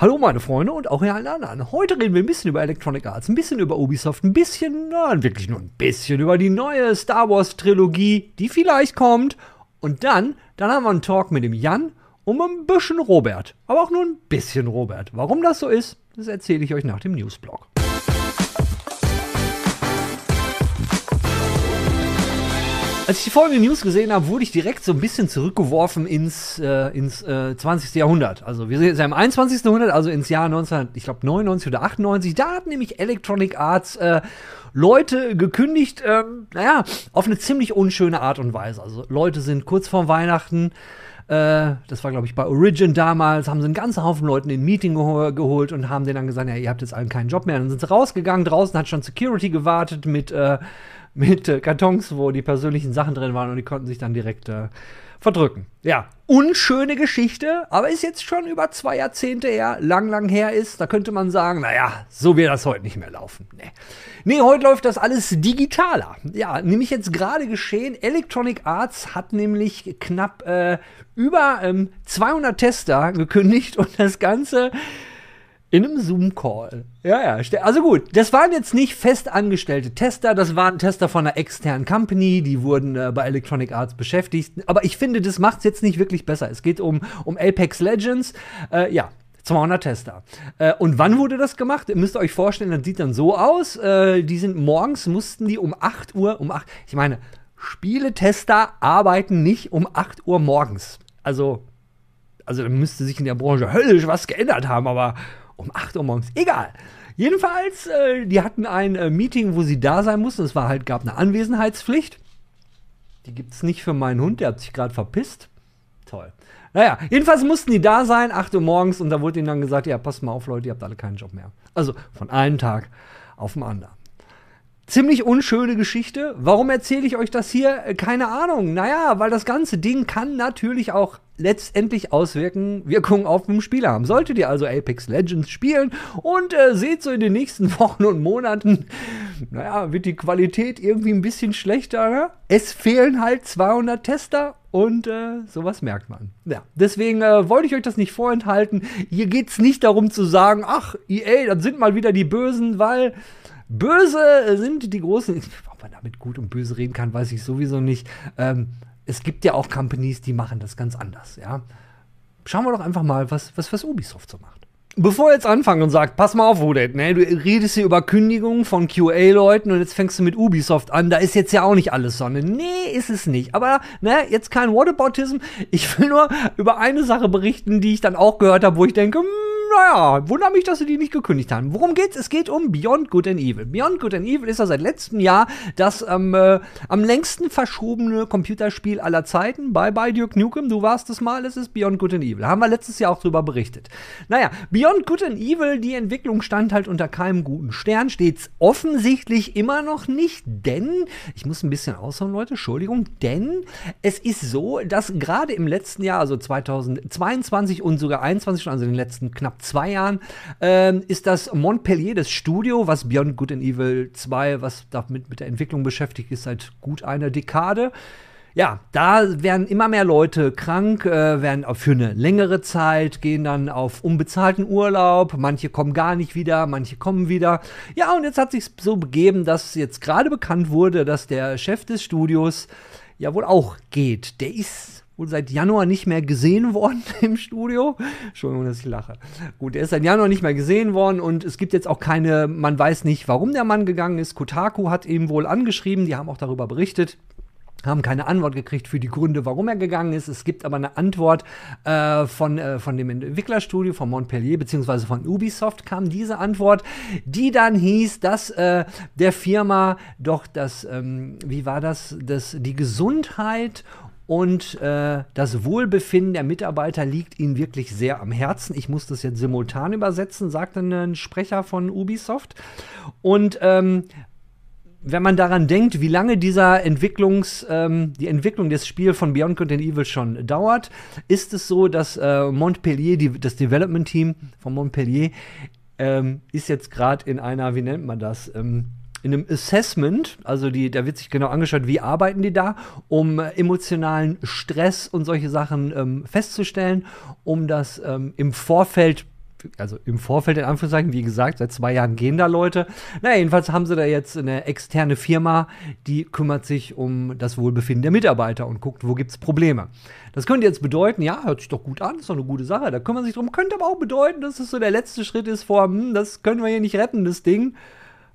Hallo meine Freunde und auch ihr allen anderen. Heute reden wir ein bisschen über Electronic Arts, ein bisschen über Ubisoft, ein bisschen, na, wirklich nur ein bisschen über die neue Star Wars Trilogie, die vielleicht kommt. Und dann, dann haben wir einen Talk mit dem Jan und ein bisschen Robert. Aber auch nur ein bisschen Robert. Warum das so ist, das erzähle ich euch nach dem Newsblog. Als ich die folgende News gesehen habe, wurde ich direkt so ein bisschen zurückgeworfen ins, äh, ins äh, 20. Jahrhundert. Also wir sind jetzt im 21. Jahrhundert, also ins Jahr 19, ich glaube 99 oder 98. Da hat nämlich Electronic Arts äh, Leute gekündigt, ähm, naja, auf eine ziemlich unschöne Art und Weise. Also Leute sind kurz vor Weihnachten äh, das war, glaube ich, bei Origin damals, haben sie einen ganzen Haufen Leuten in ein Meeting gehol geholt und haben denen dann gesagt, ja, ihr habt jetzt allen keinen Job mehr. Dann sind sie rausgegangen, draußen hat schon Security gewartet mit, äh, mit äh, Kartons, wo die persönlichen Sachen drin waren und die konnten sich dann direkt äh, verdrücken. Ja, unschöne Geschichte, aber ist jetzt schon über zwei Jahrzehnte her, lang, lang her ist. Da könnte man sagen, naja, so wird das heute nicht mehr laufen. Nee. nee, heute läuft das alles digitaler. Ja, nämlich jetzt gerade geschehen. Electronic Arts hat nämlich knapp äh, über ähm, 200 Tester gekündigt und das Ganze in einem Zoom-Call. Ja, ja. Also gut, das waren jetzt nicht fest angestellte Tester, das waren Tester von einer externen Company, die wurden äh, bei Electronic Arts beschäftigt. Aber ich finde, das macht es jetzt nicht wirklich besser. Es geht um, um Apex Legends. Äh, ja, 200 Tester. Äh, und wann wurde das gemacht? Ihr müsst euch vorstellen, das sieht dann so aus. Äh, die sind morgens, mussten die um 8 Uhr, um 8, ich meine, Spieletester arbeiten nicht um 8 Uhr morgens. Also, also da müsste sich in der Branche höllisch was geändert haben, aber um 8 Uhr morgens. Egal. Jedenfalls, äh, die hatten ein äh, Meeting, wo sie da sein mussten. Es war halt, gab eine Anwesenheitspflicht. Die gibt es nicht für meinen Hund, der hat sich gerade verpisst. Toll. Naja, jedenfalls mussten die da sein, 8 Uhr morgens, und da wurde ihnen dann gesagt, ja, passt mal auf, Leute, ihr habt alle keinen Job mehr. Also von einem Tag auf den anderen. Ziemlich unschöne Geschichte. Warum erzähle ich euch das hier? Äh, keine Ahnung. Naja, weil das ganze Ding kann natürlich auch letztendlich Auswirken, Wirkungen auf den Spieler haben. Solltet ihr also Apex Legends spielen und äh, seht so in den nächsten Wochen und Monaten, naja, wird die Qualität irgendwie ein bisschen schlechter. Ne? Es fehlen halt 200 Tester und äh, sowas merkt man. Ja, deswegen äh, wollte ich euch das nicht vorenthalten. Hier geht es nicht darum zu sagen, ach, EA, das sind mal wieder die Bösen, weil Böse sind die großen. Ob man damit gut und böse reden kann, weiß ich sowieso nicht. Ähm, es gibt ja auch Companies, die machen das ganz anders, ja. Schauen wir doch einfach mal, was, was, was Ubisoft so macht. Bevor ihr jetzt anfangen und sagt, pass mal auf, Wodet, ne, du redest hier über Kündigungen von QA-Leuten und jetzt fängst du mit Ubisoft an, da ist jetzt ja auch nicht alles Sonne. Nee, ist es nicht. Aber, ne, jetzt kein Whataboutism. Ich will nur über eine Sache berichten, die ich dann auch gehört habe, wo ich denke, hm, naja, wundere mich, dass sie die nicht gekündigt haben. Worum geht's? Es geht um Beyond Good and Evil. Beyond Good and Evil ist ja seit letztem Jahr das ähm, äh, am längsten verschobene Computerspiel aller Zeiten. Bye bye Duke Nukem, du warst es mal, es ist Beyond Good and Evil. Haben wir letztes Jahr auch drüber berichtet. Naja, Beyond Good and Evil, die Entwicklung stand halt unter keinem guten Stern, steht's offensichtlich immer noch nicht, denn, ich muss ein bisschen ausholen, Leute, Entschuldigung, denn es ist so, dass gerade im letzten Jahr, also 2022 und sogar 2021, also in den letzten knapp zwei Jahren, ähm, ist das Montpellier, das Studio, was Beyond Good and Evil 2, was damit mit der Entwicklung beschäftigt ist, seit gut einer Dekade. Ja, da werden immer mehr Leute krank, äh, werden für eine längere Zeit, gehen dann auf unbezahlten Urlaub. Manche kommen gar nicht wieder, manche kommen wieder. Ja, und jetzt hat sich so begeben, dass jetzt gerade bekannt wurde, dass der Chef des Studios ja wohl auch geht. Der ist wohl seit Januar nicht mehr gesehen worden im Studio. Entschuldigung, dass ich lache. Gut, er ist seit Januar nicht mehr gesehen worden und es gibt jetzt auch keine, man weiß nicht, warum der Mann gegangen ist. Kotaku hat ihm wohl angeschrieben, die haben auch darüber berichtet haben keine Antwort gekriegt für die Gründe, warum er gegangen ist. Es gibt aber eine Antwort äh, von, äh, von dem Entwicklerstudio von Montpellier beziehungsweise von Ubisoft kam diese Antwort, die dann hieß, dass äh, der Firma doch das, ähm, wie war das, das die Gesundheit und äh, das Wohlbefinden der Mitarbeiter liegt ihnen wirklich sehr am Herzen. Ich muss das jetzt simultan übersetzen, sagte ein Sprecher von Ubisoft. Und ähm, wenn man daran denkt, wie lange dieser Entwicklungs, ähm, die Entwicklung des Spiels von Beyond Good and Evil schon dauert, ist es so, dass äh, Montpellier, die, das Development Team von Montpellier, ähm, ist jetzt gerade in einer, wie nennt man das? Ähm, in einem Assessment, also die, da wird sich genau angeschaut, wie arbeiten die da, um äh, emotionalen Stress und solche Sachen ähm, festzustellen, um das ähm, im Vorfeld also im Vorfeld in Anführungszeichen, wie gesagt, seit zwei Jahren gehen da Leute. Na, jedenfalls haben sie da jetzt eine externe Firma, die kümmert sich um das Wohlbefinden der Mitarbeiter und guckt, wo gibt's Probleme. Das könnte jetzt bedeuten, ja, hört sich doch gut an, ist doch eine gute Sache, da kümmern sich drum. Könnte aber auch bedeuten, dass es so der letzte Schritt ist vor, hm, das können wir hier nicht retten, das Ding.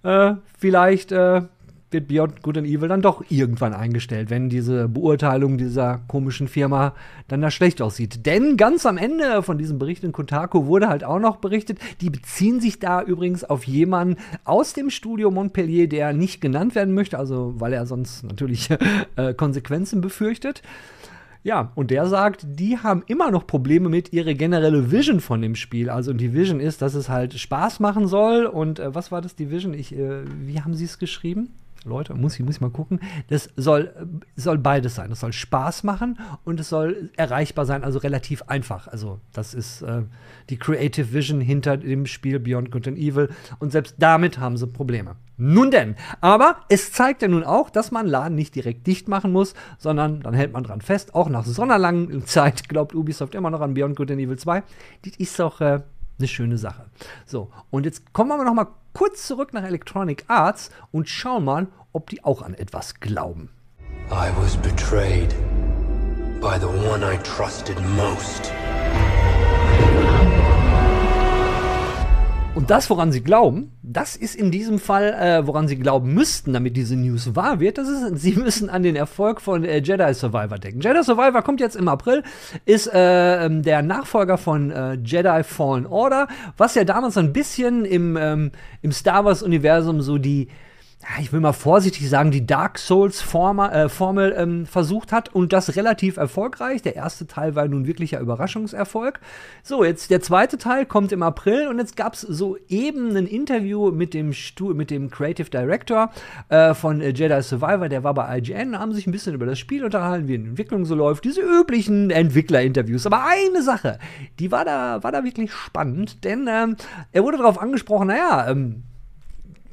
Äh, vielleicht äh, wird Beyond Good and Evil dann doch irgendwann eingestellt, wenn diese Beurteilung dieser komischen Firma dann da schlecht aussieht. Denn ganz am Ende von diesem Bericht in Kotaku wurde halt auch noch berichtet, die beziehen sich da übrigens auf jemanden aus dem Studio Montpellier, der nicht genannt werden möchte, also weil er sonst natürlich äh, Konsequenzen befürchtet. Ja, und der sagt, die haben immer noch Probleme mit ihrer generelle Vision von dem Spiel. Also die Vision ist, dass es halt Spaß machen soll. Und äh, was war das, die Vision? Ich, äh, wie haben sie es geschrieben? Leute, muss ich, muss ich mal gucken. Das soll, soll beides sein. Das soll Spaß machen und es soll erreichbar sein, also relativ einfach. Also, das ist äh, die Creative Vision hinter dem Spiel Beyond Good and Evil. Und selbst damit haben sie Probleme. Nun denn, aber es zeigt ja nun auch, dass man Laden nicht direkt dicht machen muss, sondern dann hält man dran fest. Auch nach so einer langen Zeit glaubt Ubisoft immer noch an Beyond Good and Evil 2. Das ist auch äh, eine schöne Sache. So, und jetzt kommen wir noch mal kurz zurück nach Electronic Arts und schauen mal, ob die auch an etwas glauben. I was betrayed by the one I trusted most. Und das, woran sie glauben, das ist in diesem Fall, äh, woran sie glauben müssten, damit diese News wahr wird. Das ist, sie müssen an den Erfolg von äh, Jedi Survivor denken. Jedi Survivor kommt jetzt im April, ist äh, ähm, der Nachfolger von äh, Jedi Fallen Order, was ja damals so ein bisschen im, ähm, im Star Wars-Universum so die ich will mal vorsichtig sagen, die Dark Souls Formel, äh, Formel ähm, versucht hat und das relativ erfolgreich. Der erste Teil war nun wirklicher Überraschungserfolg. So, jetzt der zweite Teil kommt im April und jetzt gab es so eben ein Interview mit dem, Stu mit dem Creative Director äh, von äh, Jedi Survivor, der war bei IGN, haben sich ein bisschen über das Spiel unterhalten, wie die Entwicklung so läuft, diese üblichen Entwicklerinterviews. Aber eine Sache, die war da, war da wirklich spannend, denn ähm, er wurde darauf angesprochen, naja, ähm,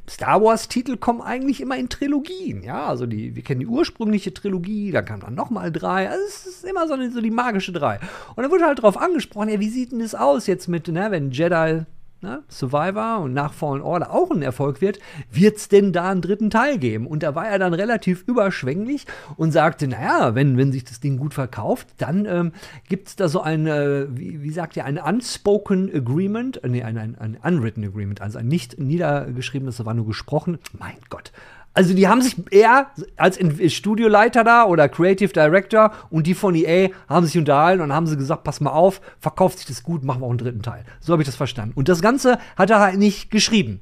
Star Wars-Titel kommen eigentlich immer in Trilogien, ja, also die, wir kennen die ursprüngliche Trilogie, da kam dann nochmal drei, also es ist immer so, so die magische drei. Und dann wurde halt drauf angesprochen, ja, wie sieht denn das aus jetzt mit, ne, wenn Jedi ne, Survivor und nach Fallen Order auch ein Erfolg wird, wird es denn da einen dritten Teil geben? Und da war er dann relativ überschwänglich und sagte, naja, wenn, wenn sich das Ding gut verkauft, dann ähm, gibt es da so ein, äh, wie, wie sagt ihr, ein unspoken agreement, äh, nee, ein, ein, ein unwritten agreement, also ein nicht niedergeschriebenes, das war nur gesprochen. Mein Gott, also die haben sich eher als Studioleiter da oder Creative Director und die von EA haben sich unterhalten und haben sie gesagt, pass mal auf, verkauft sich das gut, machen wir auch einen dritten Teil. So habe ich das verstanden. Und das Ganze hat er halt nicht geschrieben.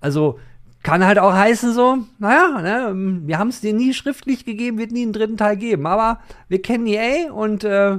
Also kann halt auch heißen so, naja, ne, wir haben es dir nie schriftlich gegeben, wird nie einen dritten Teil geben. Aber wir kennen EA und äh,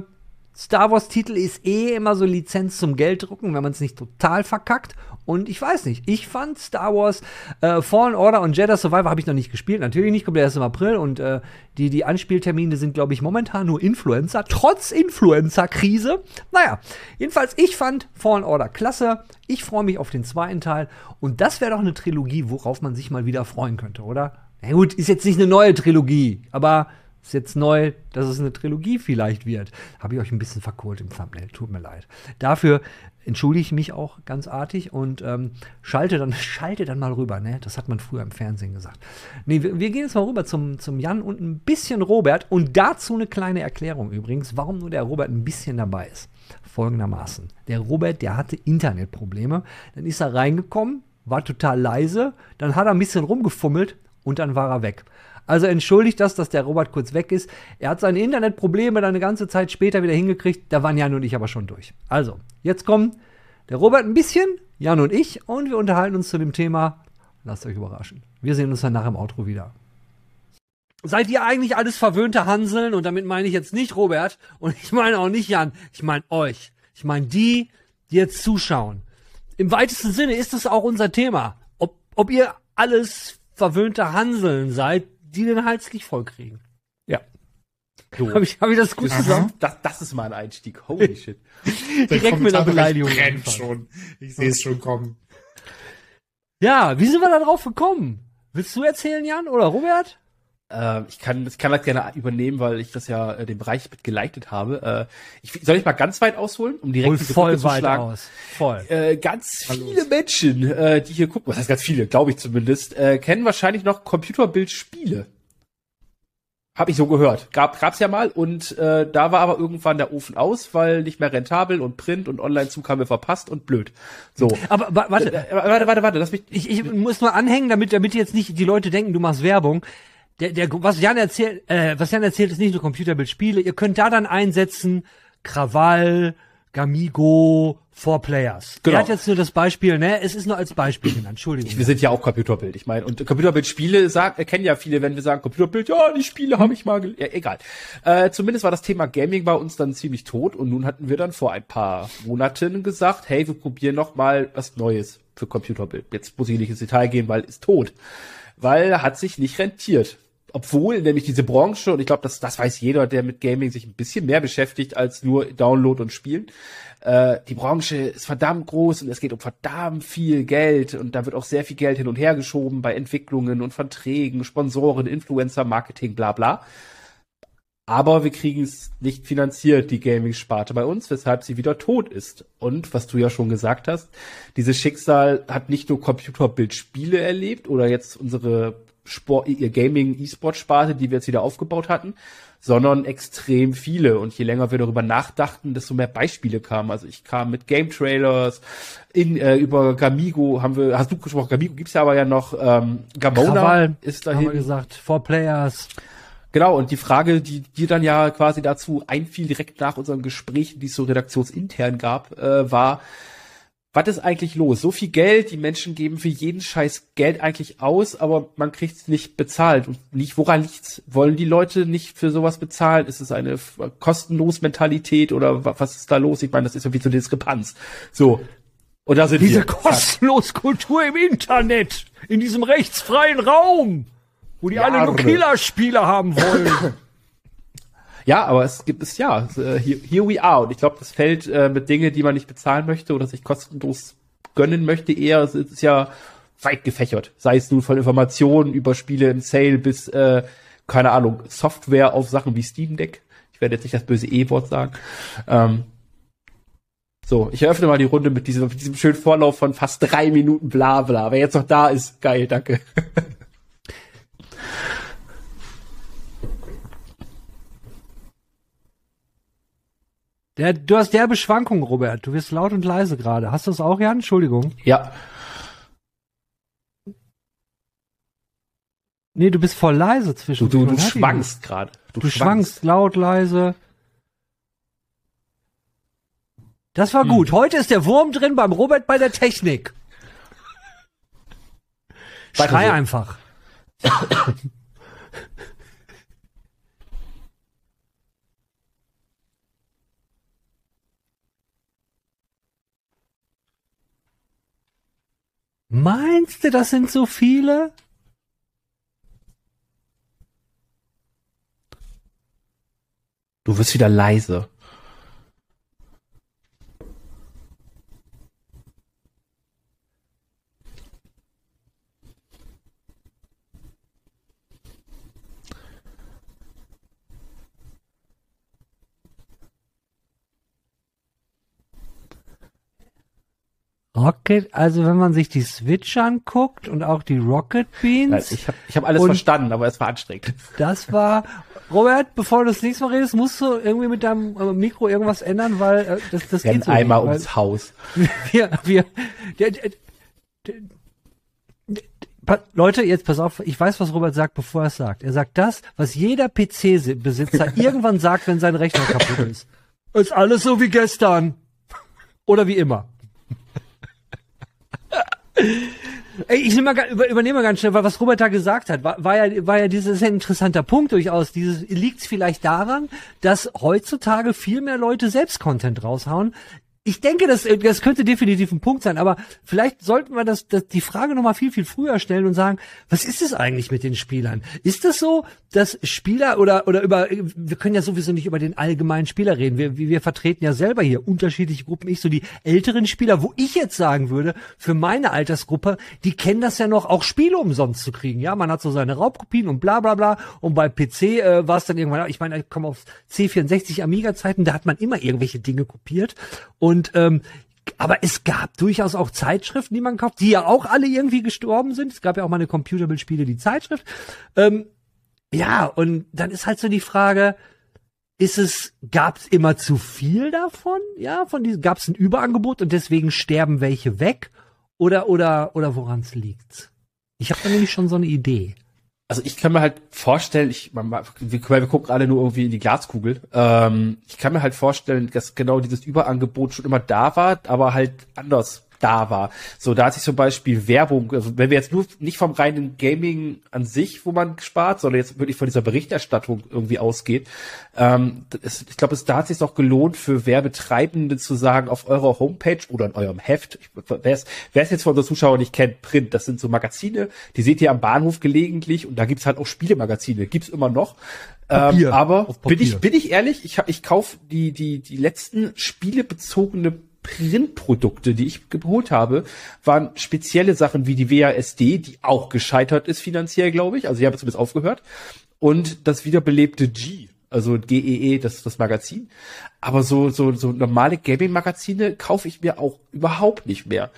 Star Wars-Titel ist eh immer so Lizenz zum Gelddrucken, wenn man es nicht total verkackt. Und ich weiß nicht, ich fand Star Wars äh, Fallen Order und Jedi Survivor habe ich noch nicht gespielt. Natürlich nicht, kommt erst im April. Und äh, die, die Anspieltermine sind, glaube ich, momentan nur Influencer, trotz Influencer-Krise. Naja, jedenfalls, ich fand Fallen Order klasse. Ich freue mich auf den zweiten Teil. Und das wäre doch eine Trilogie, worauf man sich mal wieder freuen könnte, oder? Na gut, ist jetzt nicht eine neue Trilogie, aber ist jetzt neu, dass es eine Trilogie vielleicht wird. Habe ich euch ein bisschen verkohlt im Thumbnail. Tut mir leid. Dafür entschuldige ich mich auch ganz artig und ähm, schalte, dann, schalte dann mal rüber. Ne? Das hat man früher im Fernsehen gesagt. Nee, wir, wir, gehen jetzt mal rüber zum, zum Jan und ein bisschen Robert. Und dazu eine kleine Erklärung übrigens, warum nur der Robert ein bisschen dabei ist. Folgendermaßen. Der Robert, der hatte Internetprobleme. Dann ist er reingekommen, war total leise. Dann hat er ein bisschen rumgefummelt und dann war er weg. Also entschuldigt das, dass der Robert kurz weg ist. Er hat seine Internetprobleme dann eine ganze Zeit später wieder hingekriegt. Da waren Jan und ich aber schon durch. Also, jetzt kommen der Robert ein bisschen, Jan und ich, und wir unterhalten uns zu dem Thema. Lasst euch überraschen. Wir sehen uns dann nach dem Outro wieder. Seid ihr eigentlich alles verwöhnte Hanseln? Und damit meine ich jetzt nicht Robert und ich meine auch nicht Jan. Ich meine euch. Ich meine die, die jetzt zuschauen. Im weitesten Sinne ist das auch unser Thema. Ob, ob ihr alles verwöhnte Hanseln seid, die den Hals nicht voll kriegen. Ja. So. Habe ich, hab ich das gut gesagt? Das, das ist mein Einstieg. Holy shit. Direkt mit einer Beleidigung. Brennt schon. Ich sehe es schon kommen. Ja, wie sind wir da drauf gekommen? Willst du erzählen, Jan oder Robert? Äh, ich kann, ich kann das gerne übernehmen, weil ich das ja äh, den Bereich mit geleitet habe. Äh, ich, soll ich mal ganz weit ausholen, um direkt Hol voll Brücke zu weit schlagen? aus. Voll. Äh, ganz viele Menschen, äh, die hier gucken, was heißt ganz viele, glaube ich zumindest, äh, kennen wahrscheinlich noch Computerbildspiele. Hab ich so gehört. Gab gab's ja mal und äh, da war aber irgendwann der Ofen aus, weil nicht mehr rentabel und Print und Online-Zug haben wir verpasst und blöd. So. Aber wa- warte, Äh, warte, warte, warte, lass mich. ich, ich muss nur anhängen, damit, damit jetzt nicht die Leute denken, du machst Werbung. Der, der, was Jan erzählt, äh, was Jan erzählt, ist nicht nur Computerbildspiele. Ihr könnt da dann einsetzen Krawall, Gamigo, Four Players. Genau. Er hat jetzt nur das Beispiel, ne? Es ist nur als Beispiel genannt. Entschuldigung. Wir sind ja auch Computerbild, ich meine. Und Computerbildspiele sagen, erkennen ja viele, wenn wir sagen Computerbild, ja, die Spiele habe ich mal, ja, egal. Äh, zumindest war das Thema Gaming bei uns dann ziemlich tot und nun hatten wir dann vor ein paar Monaten gesagt, hey, wir probieren noch mal was Neues für Computerbild. Jetzt muss ich nicht ins Detail gehen, weil ist tot. Weil hat sich nicht rentiert. Obwohl nämlich diese Branche, und ich glaube, das, das weiß jeder, der mit Gaming sich ein bisschen mehr beschäftigt als nur Download und Spielen, äh, die Branche ist verdammt groß und es geht um verdammt viel Geld und da wird auch sehr viel Geld hin und her geschoben bei Entwicklungen und Verträgen, Sponsoren, Influencer, Marketing, bla bla. Aber wir kriegen es nicht finanziert, die Gaming-Sparte bei uns, weshalb sie wieder tot ist. Und was du ja schon gesagt hast, dieses Schicksal hat nicht nur Computerbildspiele erlebt oder jetzt unsere Sport, ihr Gaming E-Sport-Sparte, die wir jetzt wieder aufgebaut hatten, sondern extrem viele. Und je länger wir darüber nachdachten, desto mehr Beispiele kamen. Also ich kam mit Game Trailers, in, äh, über Gamigo haben wir, hast du gesprochen, Gamigo gibt's ja aber ja noch, ähm, Gamona Krawall, ist haben wir dahin. gesagt. Four Players. Genau, und die Frage, die dir dann ja quasi dazu einfiel, direkt nach unseren Gesprächen, die es so redaktionsintern gab, äh, war, was ist eigentlich los? So viel Geld, die Menschen geben für jeden Scheiß Geld eigentlich aus, aber man kriegt es nicht bezahlt. Und nicht, woran liegt's? Wollen die Leute nicht für sowas bezahlen? Ist es eine kostenlos Mentalität oder wa- was ist da los? Ich meine, das ist irgendwie so eine Diskrepanz. So. Und da sind Diese wir. kostenlos Kultur im Internet, in diesem rechtsfreien Raum, wo die alle nur Jahre. Killerspiele haben wollen. Ja, aber es gibt es ja. Äh, Here, we are. Und ich glaube, das fällt äh, mit Dinge, die man nicht bezahlen möchte oder sich kostenlos gönnen möchte, eher es ist ja weit gefächert. Sei es nun von Informationen über Spiele im Sale bis, äh, keine Ahnung, Software auf Sachen wie Steam Deck. Ich werde jetzt nicht das böse E-Wort sagen. Ähm, so, ich eröffne mal die Runde mit diesem, mit diesem schönen Vorlauf von fast drei Minuten bla bla. Wer jetzt noch da ist, geil, danke. Der, du hast derbe Schwankungen, Robert. Du wirst laut und leise gerade. Hast du das auch, Jan? Entschuldigung. Ja, Nee, du bist voll leise du, zwischen. du, du dich schwankst gerade. nicht. Du schwankst laut, leise. Das war gut. Heute ist der Wurm drin beim Robert bei der Technik. Schrei einfach. Meinst du, das sind so viele? Du wirst wieder leise. Rocket, also wenn man sich die Switch anguckt und auch die Rocket Beans, ich habe ich hab alles verstanden, aber es war anstrengend. das war, Robert, bevor du das nächste Mal redest, musst du irgendwie mit deinem äh, Mikro irgendwas ändern, weil äh, das, das Renn geht so einmal nicht, ums Haus. wir, wir, der, der, der, Leute, jetzt pass auf, ich weiß, was Robert sagt, bevor er es sagt. Er sagt das, was jeder PC-Besitzer irgendwann sagt, wenn sein Rechner kaputt ist. Ist alles so wie gestern. Oder wie immer. Ey, ich mal, übernehme mal ganz schnell, weil was Robert da gesagt hat, war, war ja, war ja dieses ein interessanter Punkt durchaus. Dieses liegt vielleicht daran, dass heutzutage viel mehr Leute selbst Content raushauen. Ich denke, das, das könnte definitiv ein Punkt sein, aber vielleicht sollten wir das, das die Frage nochmal viel, viel früher stellen und sagen, was ist es eigentlich mit den Spielern? Ist es so, dass Spieler oder, oder über, wir können ja sowieso nicht über den allgemeinen Spieler reden. Wir, wir vertreten ja selber hier unterschiedliche Gruppen. Ich so die älteren Spieler, wo ich jetzt sagen würde, für meine Altersgruppe, die kennen das ja noch, auch Spiele umsonst zu kriegen. Ja, man hat so seine Raubkopien und bla, bla, bla. Und bei PC äh, war es dann irgendwann, ich meine, ich komme auf C64 Amiga-Zeiten, da hat man immer irgendwelche Dinge kopiert und und ähm, aber es gab durchaus auch Zeitschriften, die man kauft, die ja auch alle irgendwie gestorben sind. Es gab ja auch mal eine Computerbild-Spiele, die Zeitschrift. Ähm, ja, und dann ist halt so die Frage, ist es, gab es immer zu viel davon? Ja, von diesem, gab es ein Überangebot und deswegen sterben welche weg? Oder, oder, oder woran es liegt? Ich habe nämlich schon so eine Idee also ich kann mir halt vorstellen, ich, man, wir, wir gucken alle nur irgendwie in die Glaskugel. Ähm, ich kann mir halt vorstellen, dass genau dieses Überangebot schon immer da war, aber halt anders da war. So, da hat sich zum Beispiel Werbung, also wenn wir jetzt nur nicht vom reinen Gaming an sich, wo man spart, sondern jetzt wirklich von dieser Berichterstattung irgendwie ausgeht, ähm, das, ich glaube, da hat sich auch gelohnt für Werbetreibende zu sagen, auf eurer Homepage oder in eurem Heft, wer es jetzt von unseren Zuschauern nicht kennt, Print, das sind so Magazine, die seht ihr am Bahnhof gelegentlich und da gibt's halt auch Spielemagazine, gibt's immer noch. Ähm, aber bin ich, bin ich ehrlich, ich, ich kauf die, die, die letzten spielebezogene Printprodukte, die ich geholt habe, waren spezielle Sachen wie die WASD, die auch gescheitert ist finanziell, glaube ich. Also ich habe zumindest aufgehört. Und das wiederbelebte G, also GEE, e, das das Magazin. Aber so so so normale Gaming-Magazine kaufe ich mir auch überhaupt nicht mehr.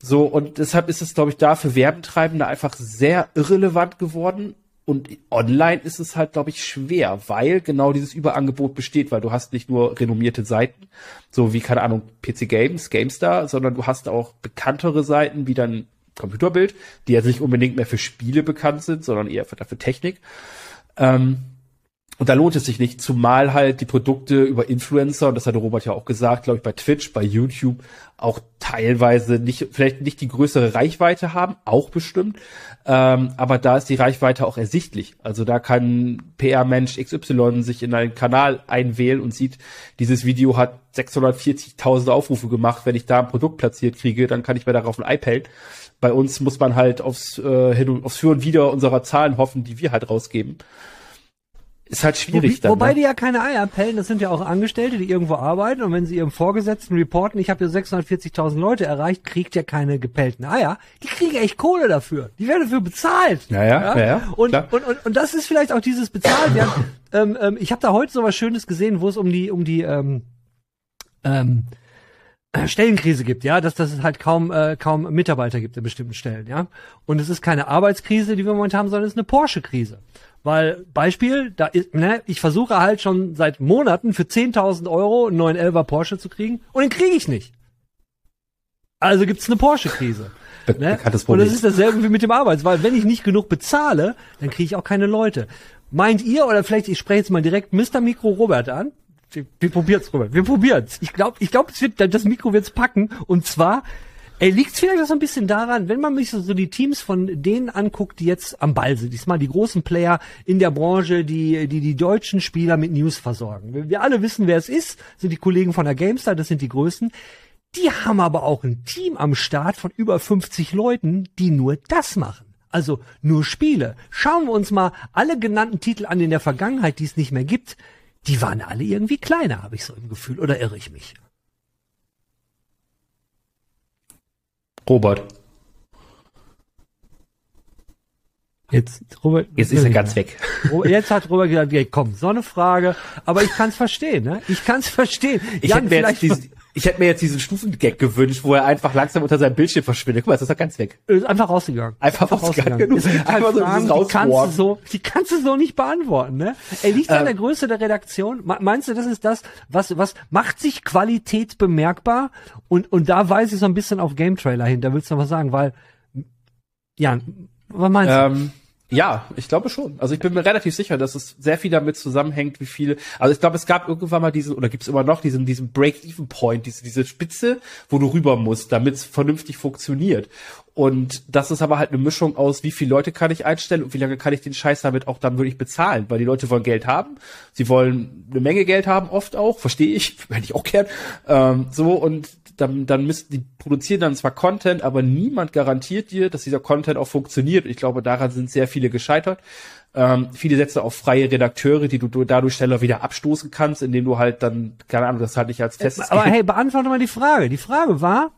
So und deshalb ist es, glaube ich, da für Werbentreibende einfach sehr irrelevant geworden und online ist es halt, glaube ich, schwer, weil genau dieses Überangebot besteht, weil du hast nicht nur renommierte Seiten, so wie, keine Ahnung, PC Games, GameStar, sondern du hast auch bekanntere Seiten wie dann Computerbild, die ja nicht unbedingt mehr für Spiele bekannt sind, sondern eher für, für Technik. Ähm, und da lohnt es sich nicht, zumal halt die Produkte über Influencer, und das hatte Robert ja auch gesagt, glaube ich, bei Twitch, bei YouTube auch teilweise nicht, vielleicht nicht die größere Reichweite haben, auch bestimmt, ähm, aber da ist die Reichweite auch ersichtlich. Also da kann PR-Mensch XY sich in einen Kanal einwählen und sieht, dieses Video hat 640.000 Aufrufe gemacht, wenn ich da ein Produkt platziert kriege, dann kann ich mir darauf ein iPad. Bei uns muss man halt aufs, äh, hin und, aufs Für und Wider unserer Zahlen hoffen, die wir halt rausgeben ist halt schwierig Wo, dann. Wobei ne? die ja keine Eier pellen, das sind ja auch Angestellte, die irgendwo arbeiten und wenn sie ihrem Vorgesetzten reporten, ich habe hier 640.000 Leute erreicht, kriegt ja keine gepellten Eier. Die kriegen echt Kohle dafür. Die werden dafür bezahlt. Ja, ja, ja. ja, und, und, und, und das ist vielleicht auch dieses bezahlt werden. ähm, ähm, ich habe da heute so was Schönes gesehen, wo es um die um die ähm, ähm, Stellenkrise gibt, ja, dass, dass es halt kaum äh, kaum Mitarbeiter gibt in bestimmten Stellen, ja. Und es ist keine Arbeitskrise, die wir momentan haben, sondern es ist eine Porsche-Krise. Weil, Beispiel, da ist, ne, ich versuche halt schon seit Monaten für 10.000 Euro einen 911er Porsche zu kriegen und den kriege ich nicht. Also gibt's eine Porsche-Krise. Be ne? Und das ist dasselbe wie mit dem Arbeits, weil wenn ich nicht genug bezahle, dann kriege ich auch keine Leute. Meint ihr, oder vielleicht, ich spreche jetzt mal direkt Mr. Mikro Robert an. Wir, wir probieren's, Robert. Wir probieren's. Ich glaube, ich glaube, das Mikro wird's packen. Und zwar, Ey, liegt vielleicht auch so ein bisschen daran, wenn man sich so, so die Teams von denen anguckt, die jetzt am Ball sind, diesmal die großen Player in der Branche, die die, die deutschen Spieler mit News versorgen. Wir alle wissen, wer es ist, sind die Kollegen von der GameStar, das sind die Größten. Die haben aber auch ein Team am Start von über 50 Leuten, die nur das machen. Also nur Spiele. Schauen wir uns mal alle genannten Titel an in der Vergangenheit, die es nicht mehr gibt. Die waren alle irgendwie kleiner, habe ich so im Gefühl. Oder irre ich mich? Robert. Jetzt, Robert, jetzt ist er ganz weg. Jetzt hat Robert gesagt, ja, komm, so eine Frage. Aber ich kann es verstehen, ne? Ich kann es verstehen. Ich Jan, hätte mir jetzt diesen, ich hätte mir jetzt diesen Stufengag gewünscht, wo er einfach langsam unter seinem Bildschirm verschwindet. Guck mal, ist er ganz weg. Ist einfach rausgegangen. Einfach, einfach rausgegangen. rausgegangen. Einfach so Fragen, die kannst du so, die kannst du so nicht beantworten, ne? Er liegt ähm, an der Größe der Redaktion. Meinst du, das ist das, was, was macht sich Qualität bemerkbar? Und, und da weiß ich so ein bisschen auf Game Trailer hin. Da willst du noch was sagen, weil, Jan, was meinst ähm, du? Ja, ich glaube schon. Also ich bin mir relativ sicher, dass es sehr viel damit zusammenhängt, wie viele. Also ich glaube, es gab irgendwann mal diesen, oder gibt es immer noch diesen, diesen Break-Even-Point, diese, diese Spitze, wo du rüber musst, damit es vernünftig funktioniert. Und das ist aber halt eine Mischung aus, wie viele Leute kann ich einstellen und wie lange kann ich den Scheiß damit auch dann wirklich bezahlen, weil die Leute wollen Geld haben, sie wollen eine Menge Geld haben, oft auch, verstehe ich, hätte ich auch gern. Ähm, so und dann, dann müssen die produzieren dann zwar Content, aber niemand garantiert dir, dass dieser Content auch funktioniert. Ich glaube, daran sind sehr viele gescheitert. Ähm, viele setzen auf freie Redakteure, die du, du dadurch schneller wieder abstoßen kannst, indem du halt dann, keine Ahnung, das halt nicht als festes. Aber hey, beantworte mal die Frage. Die Frage war,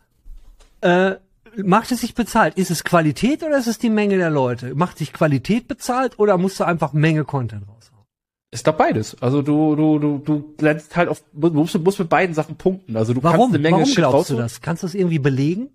äh, macht es sich bezahlt? Ist es Qualität oder ist es die Menge der Leute? Macht sich Qualität bezahlt oder musst du einfach Menge Content raushauen? Ist doch beides. Also du, du, du, du lernst halt auf, musst, musst mit beiden Sachen punkten. Also du Warum? kannst eine Menge Warum glaubst du das? Kannst du das irgendwie belegen?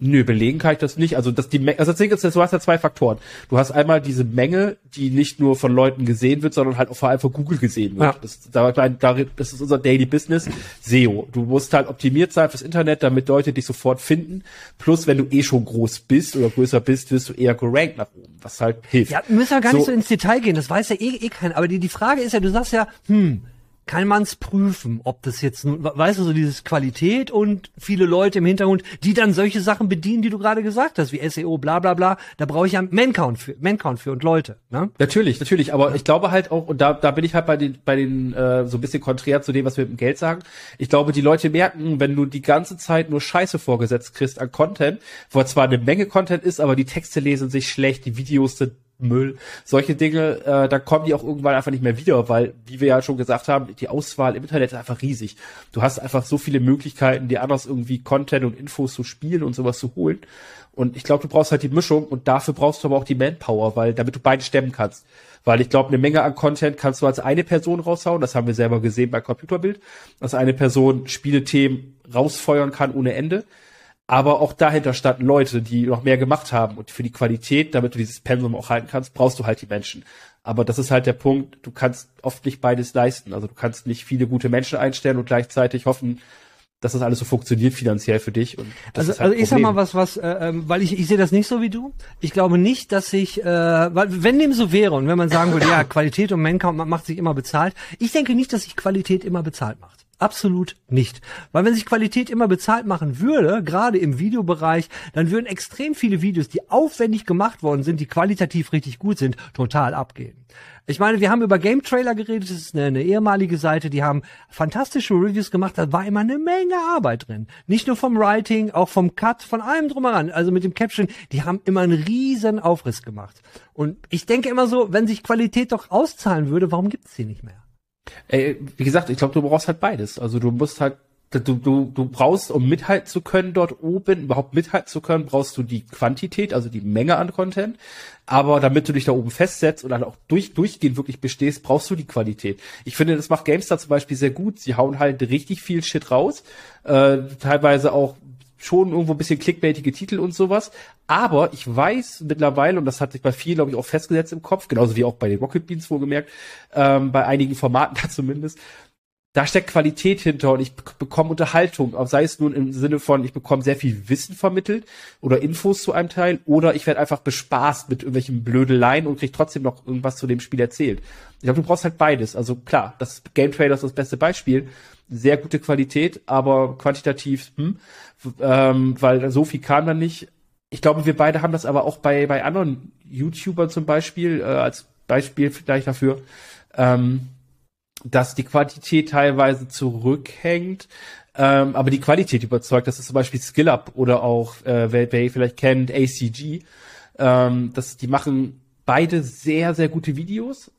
Nö, belegen kann ich das nicht. Also das die Menge, also das Ding ist, du hast ja zwei Faktoren. Du hast einmal diese Menge, die nicht nur von Leuten gesehen wird, sondern halt auch vor allem von Google gesehen wird. Ja. Das, da, das ist unser Daily Business, SEO. Du musst halt optimiert sein fürs Internet, damit Leute dich sofort finden. Plus, wenn du eh schon groß bist oder größer bist, wirst du eher gerankt nach oben, was halt hilft. Ja, müssen wir gar so, nicht so ins Detail gehen. Das weiß ja eh, eh keiner. Aber die, die Frage ist ja, du sagst ja, hm, kann man's prüfen, ob das jetzt, weißt du, so dieses Qualität und viele Leute im Hintergrund, die dann solche Sachen bedienen, die du gerade gesagt hast, wie SEO, bla bla bla, da brauche ich ja Mancount für, Mancount für und Leute. Ne? Natürlich, natürlich, aber ich glaube halt auch, und da, da bin ich halt bei den, bei den äh, so ein bisschen konträr zu dem, was wir mit dem Geld sagen, ich glaube, die Leute merken, wenn du die ganze Zeit nur Scheiße vorgesetzt kriegst an Content, wo zwar eine Menge Content ist, aber die Texte lesen sich schlecht, die Videos sind Müll, solche Dinge, äh, da kommen die auch irgendwann einfach nicht mehr wieder, weil, wie wir ja schon gesagt haben, die Auswahl im Internet ist einfach riesig. Du hast einfach so viele Möglichkeiten, dir anders irgendwie Content und Infos zu spielen und sowas zu holen. Und ich glaube, du brauchst halt die Mischung und dafür brauchst du aber auch die Manpower, weil damit du beide stemmen kannst. Weil ich glaube, eine Menge an Content kannst du als eine Person raushauen, das haben wir selber gesehen bei Computerbild, dass eine Person Spielethemen rausfeuern kann ohne Ende aber auch dahinter standen Leute, die noch mehr gemacht haben. Und für die Qualität, damit du dieses Pensum auch halten kannst, brauchst du halt die Menschen. Aber das ist halt der Punkt, du kannst oft nicht beides leisten. Also du kannst nicht viele gute Menschen einstellen und gleichzeitig hoffen, dass das alles so funktioniert finanziell für dich. Und also, halt also ich sag mal was, was, äh, ähm, weil ich, ich sehe das nicht so wie du. Ich glaube nicht, dass ich, äh, weil wenn dem so wäre und wenn man sagen würde, ja, Qualität und Manpower macht sich immer bezahlt, ich denke nicht, dass sich Qualität immer bezahlt macht. Absolut nicht. Weil wenn sich Qualität immer bezahlt machen würde, gerade im Videobereich, dann würden extrem viele Videos, die aufwendig gemacht worden sind, die qualitativ richtig gut sind, total abgehen. Ich meine, wir haben über Game Trailer geredet, das ist eine, eine, ehemalige Seite, die haben fantastische Reviews gemacht, da war immer eine Menge Arbeit drin. Nicht nur vom Writing, auch vom Cut, von allem drumheran, also mit dem Caption, die haben immer einen riesen Aufriss gemacht. Und ich denke immer so, wenn sich Qualität doch auszahlen würde, warum gibt's sie nicht mehr? Ey, wie gesagt, ich glaube, du brauchst halt beides. Also du musst halt, du, du, du brauchst, um mithalten zu können dort oben, überhaupt mithalten zu können, brauchst du die Quantität, also die Menge an Content. Aber damit du dich da oben festsetzt und dann auch durch, durchgehend wirklich bestehst, brauchst du die Qualität. Ich finde, das macht GameStar zum Beispiel sehr gut. Sie hauen halt richtig viel Shit raus. Äh, teilweise auch schon irgendwo ein bisschen clickbaitige Titel und sowas. Aber ich weiß mittlerweile, und das hat sich bei vielen, glaube ich, auch festgesetzt im Kopf, genauso wie auch bei den Rocket Beans wohlgemerkt, ähm, bei einigen Formaten da zumindest, da steckt Qualität hinter und ich bekomme Unterhaltung, sei es nun im Sinne von, ich bekomme sehr viel Wissen vermittelt oder Infos zu einem Teil oder ich werde einfach bespaßt mit irgendwelchen Blödeleien und kriege trotzdem noch irgendwas zu dem Spiel erzählt. Ich glaube, du brauchst halt beides. Also klar, das Game Trailer ist das beste Beispiel. Sehr gute Qualität, aber quantitativ, hm, ähm, weil so viel kam dann nicht. Ich glaube, wir beide haben das aber auch bei, bei anderen YouTubern zum Beispiel, äh, als Beispiel vielleicht dafür, ähm, dass die Quantität teilweise zurückhängt, ähm, aber die Qualität überzeugt. Das ist zum Beispiel SkillUp oder auch, äh, wer, wer ihr vielleicht kennt, ACG. Ähm, das, die machen beide sehr, sehr gute Videos,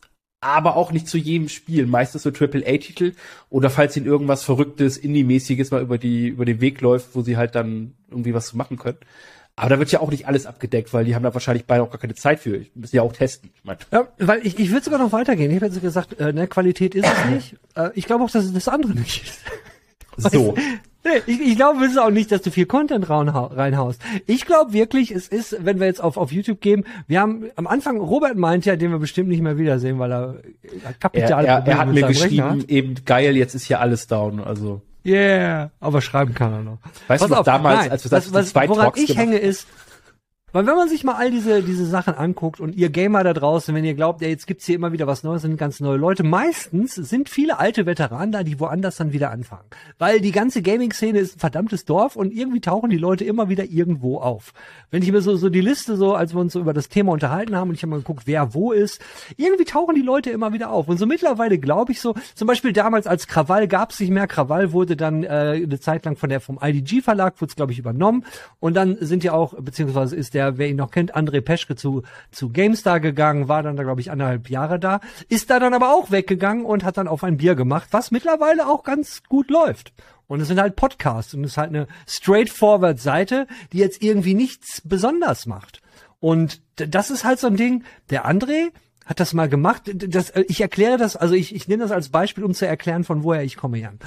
aber auch nicht zu jedem Spiel. Meistens so Triple-A-Titel oder falls ihnen irgendwas Verrücktes, Indie-mäßiges mal über die, über den Weg läuft, wo sie halt dann irgendwie was machen können. Aber da wird ja auch nicht alles abgedeckt, weil die haben da wahrscheinlich beide auch gar keine Zeit für. Ich muss ja auch testen. Ich mein. Ja, weil ich, ich würde sogar noch weitergehen. Ich habe jetzt gesagt, äh, ne, Qualität ist es nicht. Äh, ich glaube auch, dass es das andere nicht ist. So. Nee, ich, ich glaube es ist auch nicht, dass du viel Content reinhaust. Ich glaube wirklich, es ist, wenn wir jetzt auf, auf YouTube gehen, wir haben am Anfang, Robert meint ja, den wir bestimmt nicht mehr wiedersehen, weil er kapitale er, er, er hat mir geschrieben, eben geil, jetzt ist hier alles down, also. Yeah, aber schreiben kann er noch. Weißt Pass du noch, auf, damals, nein, als wir das was, was, woran ich hänge ist, Weil wenn man sich mal all diese, diese Sachen anguckt und ihr Gamer da draußen, wenn ihr glaubt, ja, jetzt gibt's hier immer wieder was Neues, sind ganz neue Leute, meistens sind viele alte Veteranen da, die woanders dann wieder anfangen. Weil die ganze Gaming-Szene ist ein verdammtes Dorf und irgendwie tauchen die Leute immer wieder irgendwo auf. Wenn ich mir so, so die Liste so, als wir uns so über das Thema unterhalten haben und ich habe mal geguckt, wer wo ist, irgendwie tauchen die Leute immer wieder auf. Und so mittlerweile glaube ich so, zum Beispiel damals als Krawall gab's nicht mehr, Krawall wurde dann äh, eine Zeit lang von der vom IDG-Verlag, wurde es glaube ich übernommen und dann sind ja auch, beziehungsweise ist der der, wer ihn noch kennt, André Peschke zu, zu GameStar gegangen, war dann da, glaube ich, anderthalb Jahre da, ist da dann aber auch weggegangen und hat dann auf ein Bier gemacht, was mittlerweile auch ganz gut läuft. Und es sind halt Podcasts und es ist halt eine straightforward Seite, die jetzt irgendwie nichts besonders macht. Und das ist halt so ein Ding, der André, hat das mal gemacht. Das, ich erkläre das, also ich, ich nehme das als Beispiel, um zu erklären, von woher ich komme, Jan.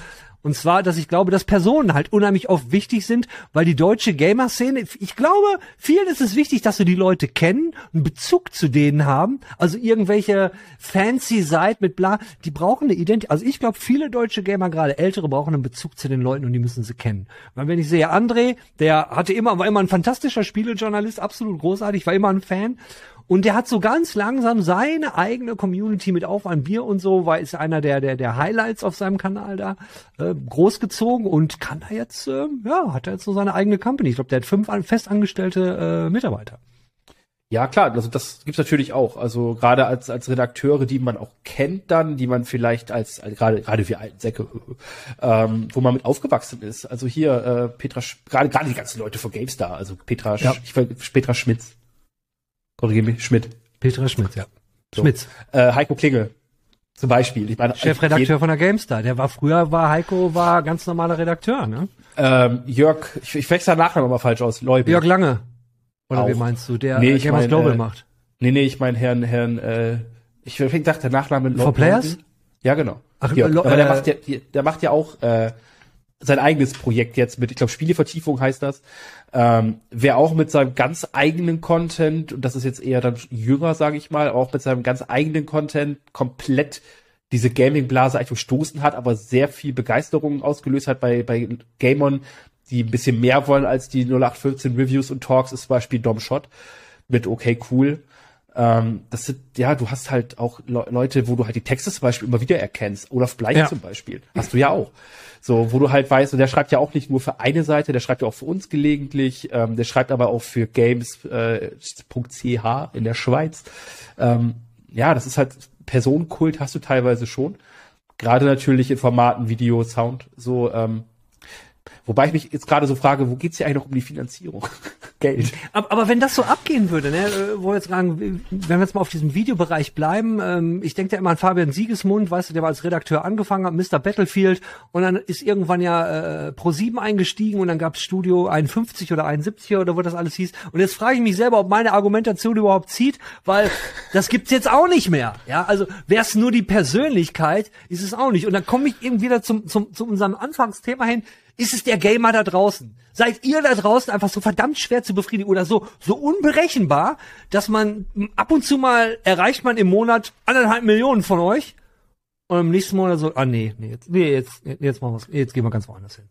Und zwar, dass ich glaube, dass Personen halt unheimlich oft wichtig sind, weil die deutsche Gamer-Szene, ich glaube, vielen ist es wichtig, dass sie die Leute kennen, einen Bezug zu denen haben. Also irgendwelche fancy Seiten mit bla, die brauchen eine Identität. Also ich glaube, viele deutsche Gamer, gerade ältere, brauchen einen Bezug zu den Leuten und die müssen sie kennen. Weil wenn ich sehe, André, der hatte immer, war immer ein fantastischer Spielejournalist, absolut großartig, war immer ein Fan. Und der hat so ganz langsam seine eigene Community mit auf ein Bier und so, war ist einer der der der Highlights auf seinem Kanal da äh, großgezogen und kann da jetzt äh, ja hat er jetzt so seine eigene Company. Ich glaube, der hat fünf festangestellte äh, Mitarbeiter. Ja, klar, also das gibt's natürlich auch. Also gerade als als Redakteure, die man auch kennt dann, die man vielleicht als, als gerade gerade wir alten Säcke, ähm, wo man mit aufgewachsen ist. Also hier äh, Petra, gerade gerade die ganzen Leute von GameStar, also Petra, ja. ich, Petra Schmitz, Korrigiere mich, Schmidt. Petra Schmidt, ja. So. Schmitz. Äh, Heiko Klingel. Zum Beispiel. Ich meine, Chefredakteur von der GameStar. Der war früher, war Heiko, war ganz normaler Redakteur, ne? Ähm, Jörg, ich, ich wechsle Nachnamen immer falsch aus. Leube. Jörg Lange. Oder auch. wie meinst du, der nee, ich Gamers mein, Global äh, macht? Nee, nee, ich meine Herrn, Herrn, äh, ich, ich dachte, der Nachname For Players? Ja, genau. Ach, Jörg. Aber der äh, macht ja, der macht ja auch äh, sein eigenes Projekt jetzt mit, ich glaube, Spielevertiefung heißt das. Ähm, wer auch mit seinem ganz eigenen Content, und das ist jetzt eher dann jünger, sage ich mal, auch mit seinem ganz eigenen Content komplett diese Gaming-Blase eigentlich gestoßen hat, aber sehr viel Begeisterung ausgelöst hat bei, bei Gamern, die ein bisschen mehr wollen als die 0815 Reviews und Talks, ist zum Beispiel Dom Shot mit Okay Cool. Ähm, das sind, ja, du hast halt auch Le Leute, wo du halt die Texte zum Beispiel immer wieder erkennst. Olaf Bleich ja. zum Beispiel. Hast du ja auch. So, wo du halt weißt, und der schreibt ja auch nicht nur für eine Seite, der schreibt ja auch für uns gelegentlich, ähm, der schreibt aber auch für Games.ch äh, in der Schweiz. Ähm, ja, das ist halt Personenkult hast du teilweise schon. Gerade natürlich in Formaten Video, Sound, so, ähm, Wobei ich mich jetzt gerade so frage, wo geht's hier eigentlich noch um die Finanzierung? Geld. Aber, aber, wenn das so abgehen würde, ne, äh, wo wir jetzt sagen, wenn wir jetzt mal auf diesem Videobereich bleiben, ähm, ich denke da immer an Fabian Siegesmund, weißt du, der war als Redakteur angefangen hat, Mr. Battlefield, und dann ist irgendwann ja äh, Pro7 eingestiegen und dann gab's Studio 51 oder 71 oder wo das alles hieß. Und jetzt frage ich mich selber, ob meine Argumentation überhaupt zieht, weil das gibt's jetzt auch nicht mehr. Ja, also wär's nur die Persönlichkeit, ist es auch nicht. Und dann komme ich eben wieder zum, zum, zu unserem Anfangsthema hin ist es der Gamer da draußen? Seid ihr da draußen einfach so verdammt schwer zu befriedigen oder so, so unberechenbar, dass man ab und zu mal erreicht man im Monat anderthalb Millionen von euch und im nächsten Monat so, ah nee, nee, jetzt, nee, jetzt, jetzt machen wir's, jetzt gehen wir ganz woanders hin.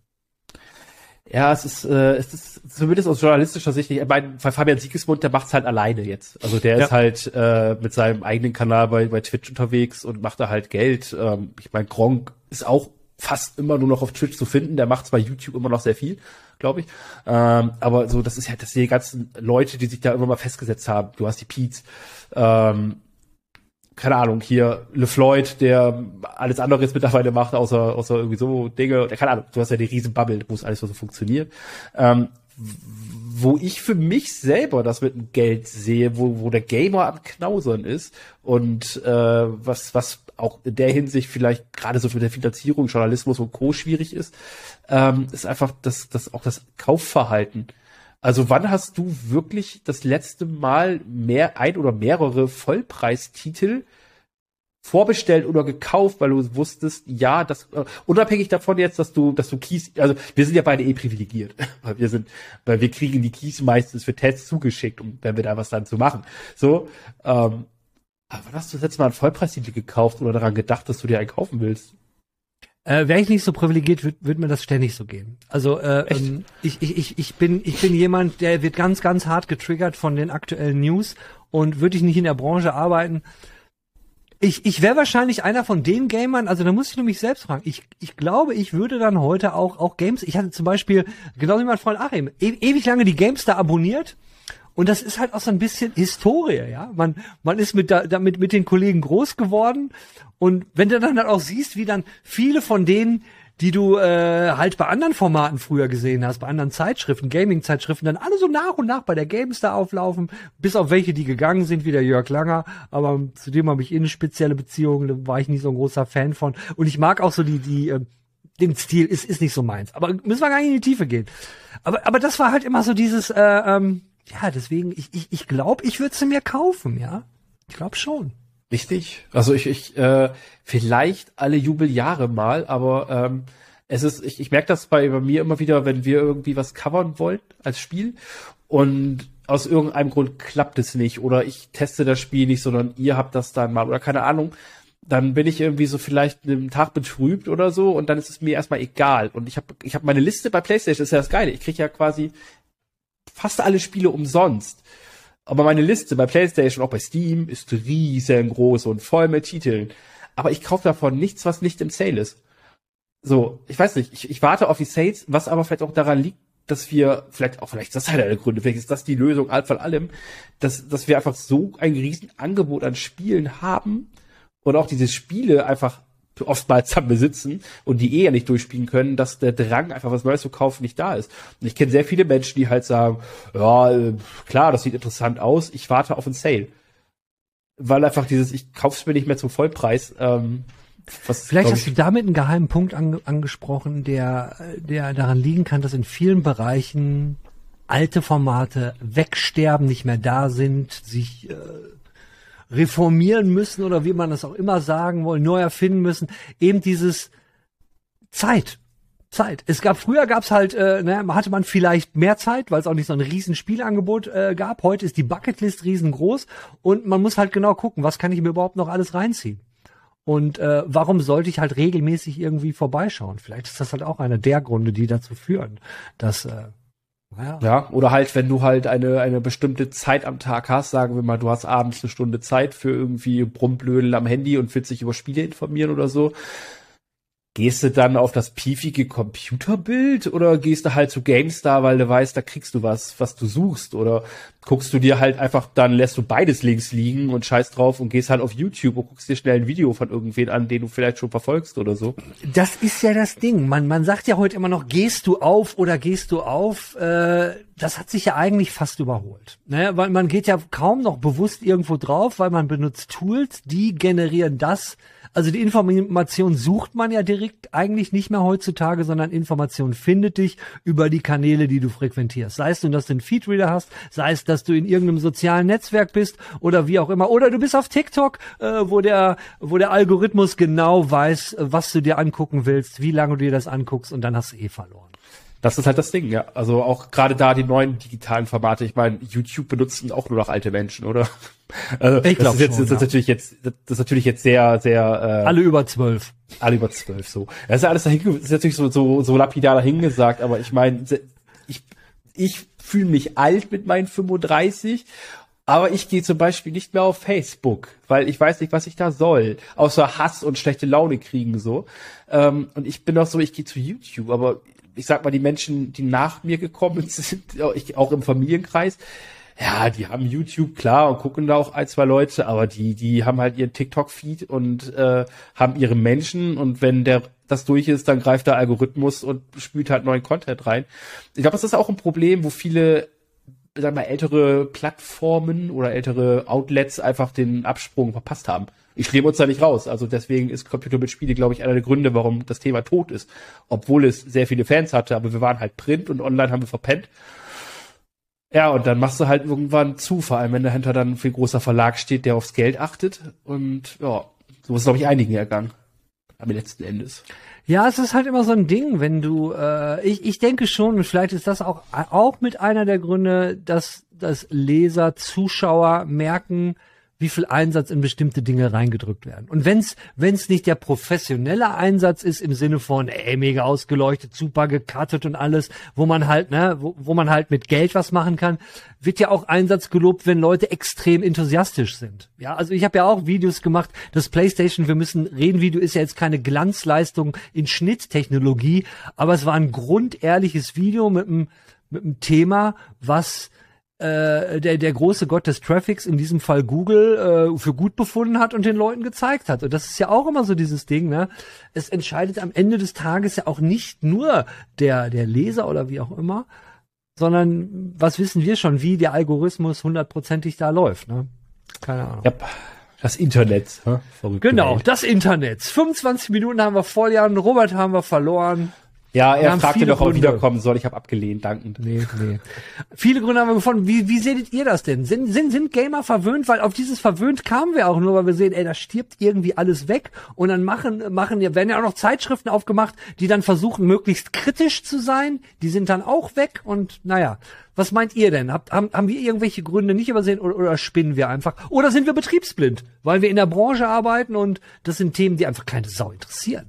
Ja, es ist, äh, es ist zumindest aus journalistischer Sicht, ich meine, Fabian Siegesmund, der macht's halt alleine jetzt. Also der ja. ist halt äh, mit seinem eigenen Kanal bei, bei Twitch unterwegs und macht da halt Geld. Ähm, ich meine, Gronk ist auch fast immer nur noch auf Twitch zu finden. Der macht zwar YouTube immer noch sehr viel, glaube ich. Ähm, aber so, das ist ja, das sind die ganzen Leute, die sich da immer mal festgesetzt haben. Du hast die Pete's, ähm, keine Ahnung, hier LeFloid, der alles andere jetzt mittlerweile macht, außer, außer irgendwie so Dinge. Keine Ahnung, du hast ja die riesen Bubble, wo es alles so funktioniert. Ähm, wo ich für mich selber das mit dem Geld sehe, wo, wo der Gamer am Knausern ist und äh, was, was auch in der Hinsicht vielleicht gerade so mit der Finanzierung, Journalismus und Co. schwierig ist, ähm, ist einfach das, das auch das Kaufverhalten. Also wann hast du wirklich das letzte Mal mehr ein oder mehrere Vollpreistitel vorbestellt oder gekauft, weil du wusstest, ja, das äh, unabhängig davon jetzt, dass du, dass du Keys, also wir sind ja beide eh privilegiert, weil wir sind, weil wir kriegen die Keys meistens für Tests zugeschickt, um wenn wir da was dann zu machen. So, ähm, aber wann hast du das letzte Mal einen Vollpreistitel gekauft oder daran gedacht, dass du dir einen kaufen willst? Äh, Wäre ich nicht so privilegiert, würde würd mir das ständig so gehen. Also äh, ähm, ich, ich, ich, ich, bin, ich bin jemand, der wird ganz, ganz hart getriggert von den aktuellen News und würde ich nicht in der Branche arbeiten. Ich, ich wäre wahrscheinlich einer von den Gamern, also da muss ich nur mich selbst fragen. Ich, ich glaube, ich würde dann heute auch, auch Games, ich hatte zum Beispiel, genau wie mein Freund Achim, e ewig lange die Games da abonniert und das ist halt auch so ein bisschen Historie, ja. Man, man ist mit, da, damit mit den Kollegen groß geworden. Und wenn du dann halt auch siehst, wie dann viele von denen, die du äh, halt bei anderen Formaten früher gesehen hast, bei anderen Zeitschriften, Gaming-Zeitschriften, dann alle so nach und nach bei der GameStar auflaufen, bis auf welche, die gegangen sind, wie der Jörg Langer, aber zu dem habe ich eh eine spezielle Beziehung, da war ich nicht so ein großer Fan von. Und ich mag auch so die, die, äh, den Stil ist, ist nicht so meins. Aber müssen wir gar nicht in die Tiefe gehen. Aber, aber das war halt immer so dieses, äh, ähm, ja, deswegen, ich, ich, ich glaube, ich würde sie mir kaufen, ja. Ich glaube schon. Richtig. Also ich, ich äh, vielleicht alle Jubeljahre mal, aber ähm, es ist, ich, ich merke das bei, bei mir immer wieder, wenn wir irgendwie was covern wollen als Spiel und aus irgendeinem Grund klappt es nicht oder ich teste das Spiel nicht, sondern ihr habt das dann mal oder keine Ahnung, dann bin ich irgendwie so vielleicht einen Tag betrübt oder so und dann ist es mir erstmal egal und ich habe ich hab meine Liste bei PlayStation, ist ja das Geile, ich kriege ja quasi fast alle Spiele umsonst. Aber meine Liste bei PlayStation, auch bei Steam, ist riesengroß und voll mit Titeln. Aber ich kaufe davon nichts, was nicht im Sale ist. So, ich weiß nicht, ich, ich warte auf die Sales, was aber vielleicht auch daran liegt, dass wir, vielleicht auch, vielleicht ist das einer der Gründe, vielleicht ist das die Lösung von allem, dass, dass wir einfach so ein riesen Angebot an Spielen haben und auch diese Spiele einfach oftmals am Besitzen und die eh ja nicht durchspielen können, dass der Drang, einfach was Neues zu kaufen, nicht da ist. Und ich kenne sehr viele Menschen, die halt sagen, ja, äh, klar, das sieht interessant aus, ich warte auf ein Sale. Weil einfach dieses, ich kauf's mir nicht mehr zum Vollpreis, ähm, was, Vielleicht hast du damit einen geheimen Punkt ange angesprochen, der, der daran liegen kann, dass in vielen Bereichen alte Formate wegsterben, nicht mehr da sind, sich äh, reformieren müssen oder wie man das auch immer sagen wollen, neu erfinden müssen. Eben dieses Zeit. Zeit. Es gab früher gab's halt, äh, ne, hatte man vielleicht mehr Zeit, weil es auch nicht so ein riesen Spielangebot äh, gab. Heute ist die Bucketlist riesengroß und man muss halt genau gucken, was kann ich mir überhaupt noch alles reinziehen. Und äh, warum sollte ich halt regelmäßig irgendwie vorbeischauen? Vielleicht ist das halt auch einer der Gründe, die dazu führen, dass äh, ja. ja, oder halt, wenn du halt eine, eine bestimmte Zeit am Tag hast, sagen wir mal, du hast abends eine Stunde Zeit für irgendwie Brummblödel am Handy und willst dich über Spiele informieren oder so, Gehst du dann auf das piefige Computerbild oder gehst du halt zu GameStar, weil du weißt, da kriegst du was, was du suchst? Oder guckst du dir halt einfach, dann lässt du beides links liegen und scheiß drauf und gehst halt auf YouTube und guckst dir schnell ein Video von irgendwen an, den du vielleicht schon verfolgst oder so? Das ist ja das Ding. Man, man sagt ja heute immer noch, gehst du auf oder gehst du auf? Äh, das hat sich ja eigentlich fast überholt. Ne? Weil man geht ja kaum noch bewusst irgendwo drauf, weil man benutzt Tools, die generieren das, also die Information sucht man ja direkt eigentlich nicht mehr heutzutage, sondern Information findet dich über die Kanäle, die du frequentierst. Sei es, dass du einen Feedreader hast, sei es, dass du in irgendeinem sozialen Netzwerk bist oder wie auch immer. Oder du bist auf TikTok, äh, wo der, wo der Algorithmus genau weiß, was du dir angucken willst, wie lange du dir das anguckst und dann hast du eh verloren. Das ist halt das Ding, ja. Also auch gerade da die neuen digitalen Formate. Ich meine, YouTube benutzen auch nur noch alte Menschen, oder? Also, ich glaube das, ist das ist natürlich jetzt, das ist natürlich jetzt sehr, sehr. Äh, alle über zwölf. Alle über zwölf, so. Das ist ja alles dahin, das ist natürlich so so so lapidar dahingesagt, aber ich meine, ich ich fühle mich alt mit meinen 35 aber ich gehe zum Beispiel nicht mehr auf Facebook, weil ich weiß nicht, was ich da soll. Außer Hass und schlechte Laune kriegen so. Ähm, und ich bin auch so, ich gehe zu YouTube, aber ich sag mal, die Menschen, die nach mir gekommen sind, auch im Familienkreis, ja, die haben YouTube, klar, und gucken da auch ein, zwei Leute, aber die, die haben halt ihren TikTok-Feed und äh, haben ihre Menschen und wenn der das durch ist, dann greift der Algorithmus und spült halt neuen Content rein. Ich glaube, das ist auch ein Problem, wo viele sag mal, ältere Plattformen oder ältere Outlets einfach den Absprung verpasst haben. Ich schlebe uns da nicht raus. Also deswegen ist Computer mit Spiele, glaube ich, einer der Gründe, warum das Thema tot ist. Obwohl es sehr viele Fans hatte, aber wir waren halt Print und online haben wir verpennt. Ja, und dann machst du halt irgendwann zu, vor allem wenn dahinter dann ein viel großer Verlag steht, der aufs Geld achtet. Und ja, so ist, glaube ich, einigen ergangen. Am letzten Endes. Ja, es ist halt immer so ein Ding, wenn du, äh, ich, ich denke schon, und vielleicht ist das auch, auch mit einer der Gründe, dass, dass Leser, Zuschauer merken, wie viel Einsatz in bestimmte Dinge reingedrückt werden. Und wenn's wenn's nicht der professionelle Einsatz ist im Sinne von ey, mega ausgeleuchtet, super gecuttet und alles, wo man halt, ne, wo, wo man halt mit Geld was machen kann, wird ja auch Einsatz gelobt, wenn Leute extrem enthusiastisch sind. Ja, also ich habe ja auch Videos gemacht, das PlayStation, wir müssen reden, Video ist ja jetzt keine Glanzleistung in Schnitttechnologie, aber es war ein grundehrliches Video mit einem mit einem Thema, was äh, der, der große Gott des Traffics, in diesem Fall Google, äh, für gut befunden hat und den Leuten gezeigt hat. Und das ist ja auch immer so dieses Ding, ne? Es entscheidet am Ende des Tages ja auch nicht nur der, der Leser oder wie auch immer, sondern was wissen wir schon, wie der Algorithmus hundertprozentig da läuft, ne? Keine Ahnung. Ja, das Internet. Huh? Genau, Welt. das Internet. 25 Minuten haben wir voll, Jan. Robert haben wir verloren. Ja, er fragte doch, ob er wiederkommen soll. Ich habe abgelehnt, dankend. Nee, nee. Viele Gründe haben wir gefunden. Wie, wie seht ihr das denn? Sind, sind, sind Gamer verwöhnt? Weil auf dieses verwöhnt kamen wir auch nur, weil wir sehen, ey, da stirbt irgendwie alles weg. Und dann machen, machen, ja, werden ja auch noch Zeitschriften aufgemacht, die dann versuchen, möglichst kritisch zu sein. Die sind dann auch weg. Und naja, was meint ihr denn? Habt, haben, haben wir irgendwelche Gründe nicht übersehen oder, oder spinnen wir einfach? Oder sind wir betriebsblind? Weil wir in der Branche arbeiten und das sind Themen, die einfach keine Sau interessieren.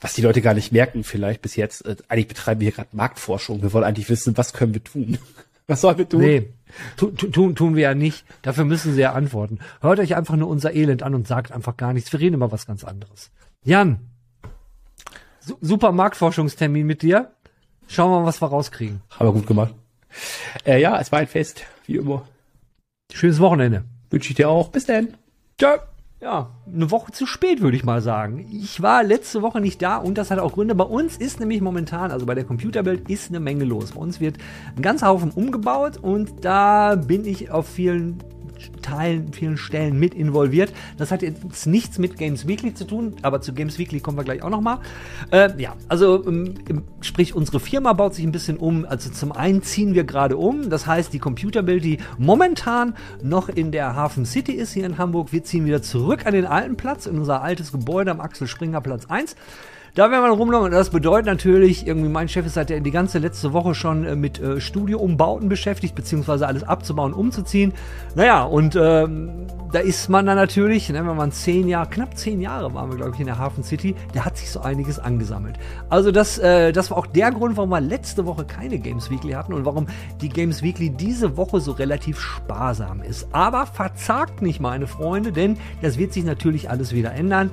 Was die Leute gar nicht merken vielleicht bis jetzt, äh, eigentlich betreiben wir hier gerade Marktforschung. Wir wollen eigentlich wissen, was können wir tun? Was sollen wir tun? Nee, tu, tu, tun, tun wir ja nicht. Dafür müssen sie ja antworten. Hört euch einfach nur unser Elend an und sagt einfach gar nichts. Wir reden immer was ganz anderes. Jan, su super Marktforschungstermin mit dir. Schauen wir mal, was wir rauskriegen. Haben wir gut gemacht. Äh, ja, es war ein Fest, wie immer. Schönes Wochenende. Wünsche ich dir auch. Bis dann. Ciao ja, eine Woche zu spät, würde ich mal sagen. Ich war letzte Woche nicht da und das hat auch Gründe. Bei uns ist nämlich momentan, also bei der Computerbild, ist eine Menge los. Bei uns wird ein ganzer Haufen umgebaut und da bin ich auf vielen Teilen, vielen Stellen mit involviert. Das hat jetzt nichts mit Games Weekly zu tun, aber zu Games Weekly kommen wir gleich auch nochmal. Äh, ja, also ähm, sprich, unsere Firma baut sich ein bisschen um. Also zum einen ziehen wir gerade um. Das heißt, die Computerbild, die momentan noch in der Hafen City ist, hier in Hamburg, wir ziehen wieder zurück an den alten Platz, in unser altes Gebäude am Axel Springer Platz 1. Da werden wir rumlaufen und das bedeutet natürlich, irgendwie mein Chef ist der die ganze letzte Woche schon äh, mit äh, Studioumbauten beschäftigt, beziehungsweise alles abzubauen, umzuziehen. Naja, und ähm, da ist man dann natürlich, ne, wenn man zehn Jahre, knapp zehn Jahre waren wir, glaube ich, in der Hafen City, da hat sich so einiges angesammelt. Also das, äh, das war auch der Grund, warum wir letzte Woche keine Games Weekly hatten und warum die Games Weekly diese Woche so relativ sparsam ist. Aber verzagt nicht, meine Freunde, denn das wird sich natürlich alles wieder ändern.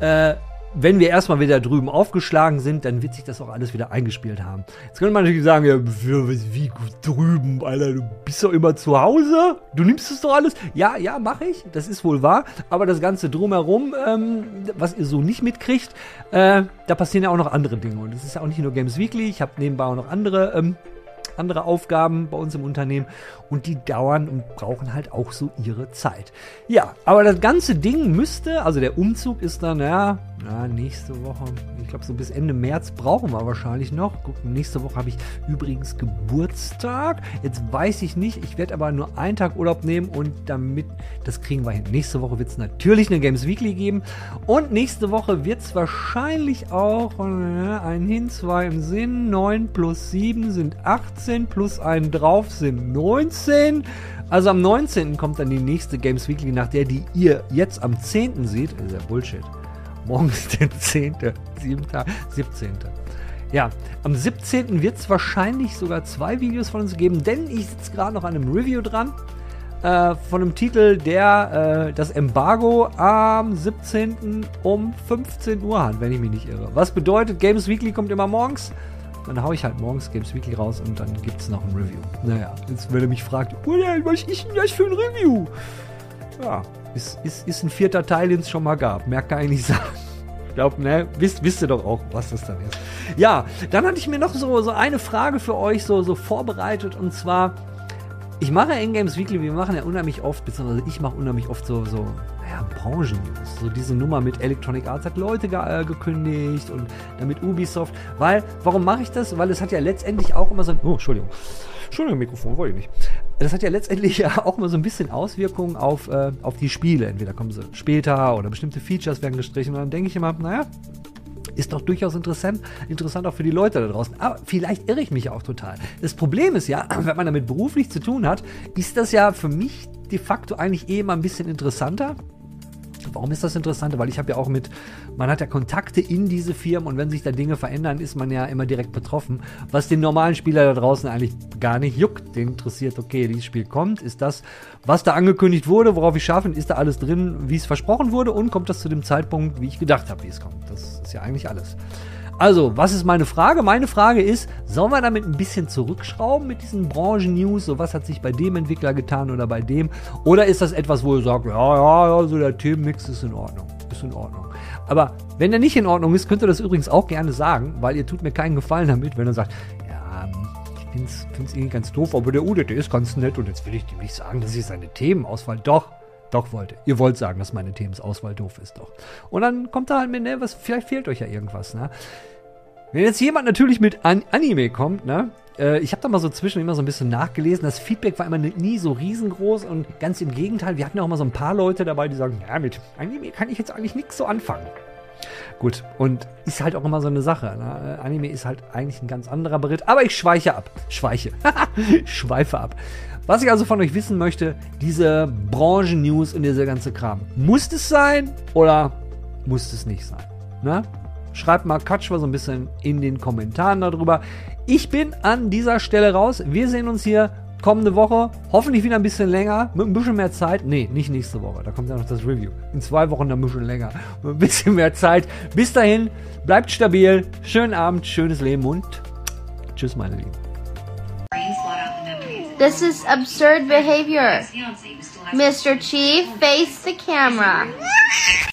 Äh, wenn wir erstmal wieder drüben aufgeschlagen sind, dann wird sich das auch alles wieder eingespielt haben. Jetzt könnte man natürlich sagen, ja, wie drüben, Alter, du bist doch immer zu Hause, du nimmst es doch alles. Ja, ja, mache ich, das ist wohl wahr, aber das Ganze drumherum, ähm, was ihr so nicht mitkriegt, äh, da passieren ja auch noch andere Dinge. Und es ist ja auch nicht nur Games Weekly, ich habe nebenbei auch noch andere ähm, andere Aufgaben bei uns im Unternehmen und die dauern und brauchen halt auch so ihre Zeit. Ja, aber das ganze Ding müsste, also der Umzug ist dann, ja, ja nächste Woche, ich glaube so bis Ende März brauchen wir wahrscheinlich noch. Guck, nächste Woche habe ich übrigens Geburtstag. Jetzt weiß ich nicht, ich werde aber nur einen Tag Urlaub nehmen und damit, das kriegen wir hin. Nächste Woche wird es natürlich eine Games Weekly geben und nächste Woche wird es wahrscheinlich auch äh, ein Hin, zwei im Sinn, 9 plus 7 sind 18 plus einen drauf sind 19. Also am 19. kommt dann die nächste Games Weekly, nach der die ihr jetzt am 10. seht. Das ist ja Bullshit. Morgen ist der 10., 7., 17. Ja, am 17. wird es wahrscheinlich sogar zwei Videos von uns geben, denn ich sitze gerade noch an einem Review dran. Äh, von einem Titel, der äh, das Embargo am 17. um 15 Uhr hat, wenn ich mich nicht irre. Was bedeutet, Games Weekly kommt immer morgens. Dann haue ich halt morgens Games Weekly raus und dann gibt es noch ein Review. Naja, jetzt wenn er mich fragt, was ist denn das für ein Review? Ja, ist, ist, ist ein vierter Teil, den es schon mal gab. Mehr kann ich nicht sagen. Ich glaube, ne, wisst, wisst ihr doch auch, was das dann ist. Ja, dann hatte ich mir noch so, so eine Frage für euch so, so vorbereitet und zwar, ich mache in Games Weekly, wir machen ja unheimlich oft, beziehungsweise ich mache unheimlich oft so, so naja, Branchen-News. So diese Nummer mit Electronic Arts hat Leute ge äh, gekündigt und damit Ubisoft. Weil, warum mache ich das? Weil es hat ja letztendlich auch immer so ein. Oh, Entschuldigung. Entschuldigung, Mikrofon, wollte ich nicht. Das hat ja letztendlich ja auch immer so ein bisschen Auswirkungen auf, äh, auf die Spiele. Entweder kommen sie später oder bestimmte Features werden gestrichen. Und dann denke ich immer, naja, ist doch durchaus interessant, interessant auch für die Leute da draußen. Aber vielleicht irre ich mich auch total. Das Problem ist ja, wenn man damit beruflich zu tun hat, ist das ja für mich de facto eigentlich eh immer ein bisschen interessanter. Warum ist das interessant? Weil ich habe ja auch mit, man hat ja Kontakte in diese Firmen und wenn sich da Dinge verändern, ist man ja immer direkt betroffen. Was den normalen Spieler da draußen eigentlich gar nicht juckt. Den interessiert, okay, dieses Spiel kommt, ist das, was da angekündigt wurde, worauf ich schaffe, ist da alles drin, wie es versprochen wurde und kommt das zu dem Zeitpunkt, wie ich gedacht habe, wie es kommt. Das ist ja eigentlich alles. Also, was ist meine Frage? Meine Frage ist, sollen wir damit ein bisschen zurückschrauben mit diesen Branchen-News? So, was hat sich bei dem Entwickler getan oder bei dem? Oder ist das etwas, wo ihr sagt, ja, ja, ja, so der Themenmix ist in Ordnung. Ist in Ordnung. Aber wenn der nicht in Ordnung ist, könnt ihr das übrigens auch gerne sagen, weil ihr tut mir keinen Gefallen damit, wenn ihr sagt, ja, ich find's, find's irgendwie ganz doof, aber der UDT ist ganz nett und jetzt will ich dem nicht sagen, dass ich seine Themenauswahl doch doch wollte. Ihr wollt sagen, dass meine Themensauswahl doof ist, doch. Und dann kommt da halt mit, ne, was, vielleicht fehlt euch ja irgendwas, ne? Wenn jetzt jemand natürlich mit An Anime kommt, ne? Äh, ich habe da mal so zwischen immer so ein bisschen nachgelesen. Das Feedback war immer nie so riesengroß und ganz im Gegenteil. Wir hatten ja auch mal so ein paar Leute dabei, die sagen, ja, mit Anime kann ich jetzt eigentlich nichts so anfangen. Gut, und ist halt auch immer so eine Sache. Ne? Äh, Anime ist halt eigentlich ein ganz anderer Beritt, aber ich schweiche ab. Schweiche. Schweife ab. Was ich also von euch wissen möchte, diese Branchen-News und dieser ganze Kram. Muss es sein oder muss es nicht sein? Ne? Schreibt mal Katsch so ein bisschen in den Kommentaren darüber. Ich bin an dieser Stelle raus. Wir sehen uns hier kommende Woche. Hoffentlich wieder ein bisschen länger. Mit ein bisschen mehr Zeit. Nee, nicht nächste Woche. Da kommt ja noch das Review. In zwei Wochen ein bisschen länger. Mit ein bisschen mehr Zeit. Bis dahin, bleibt stabil. Schönen Abend, schönes Leben und tschüss, meine Lieben. This is absurd behavior. Mr. Chief, face the camera.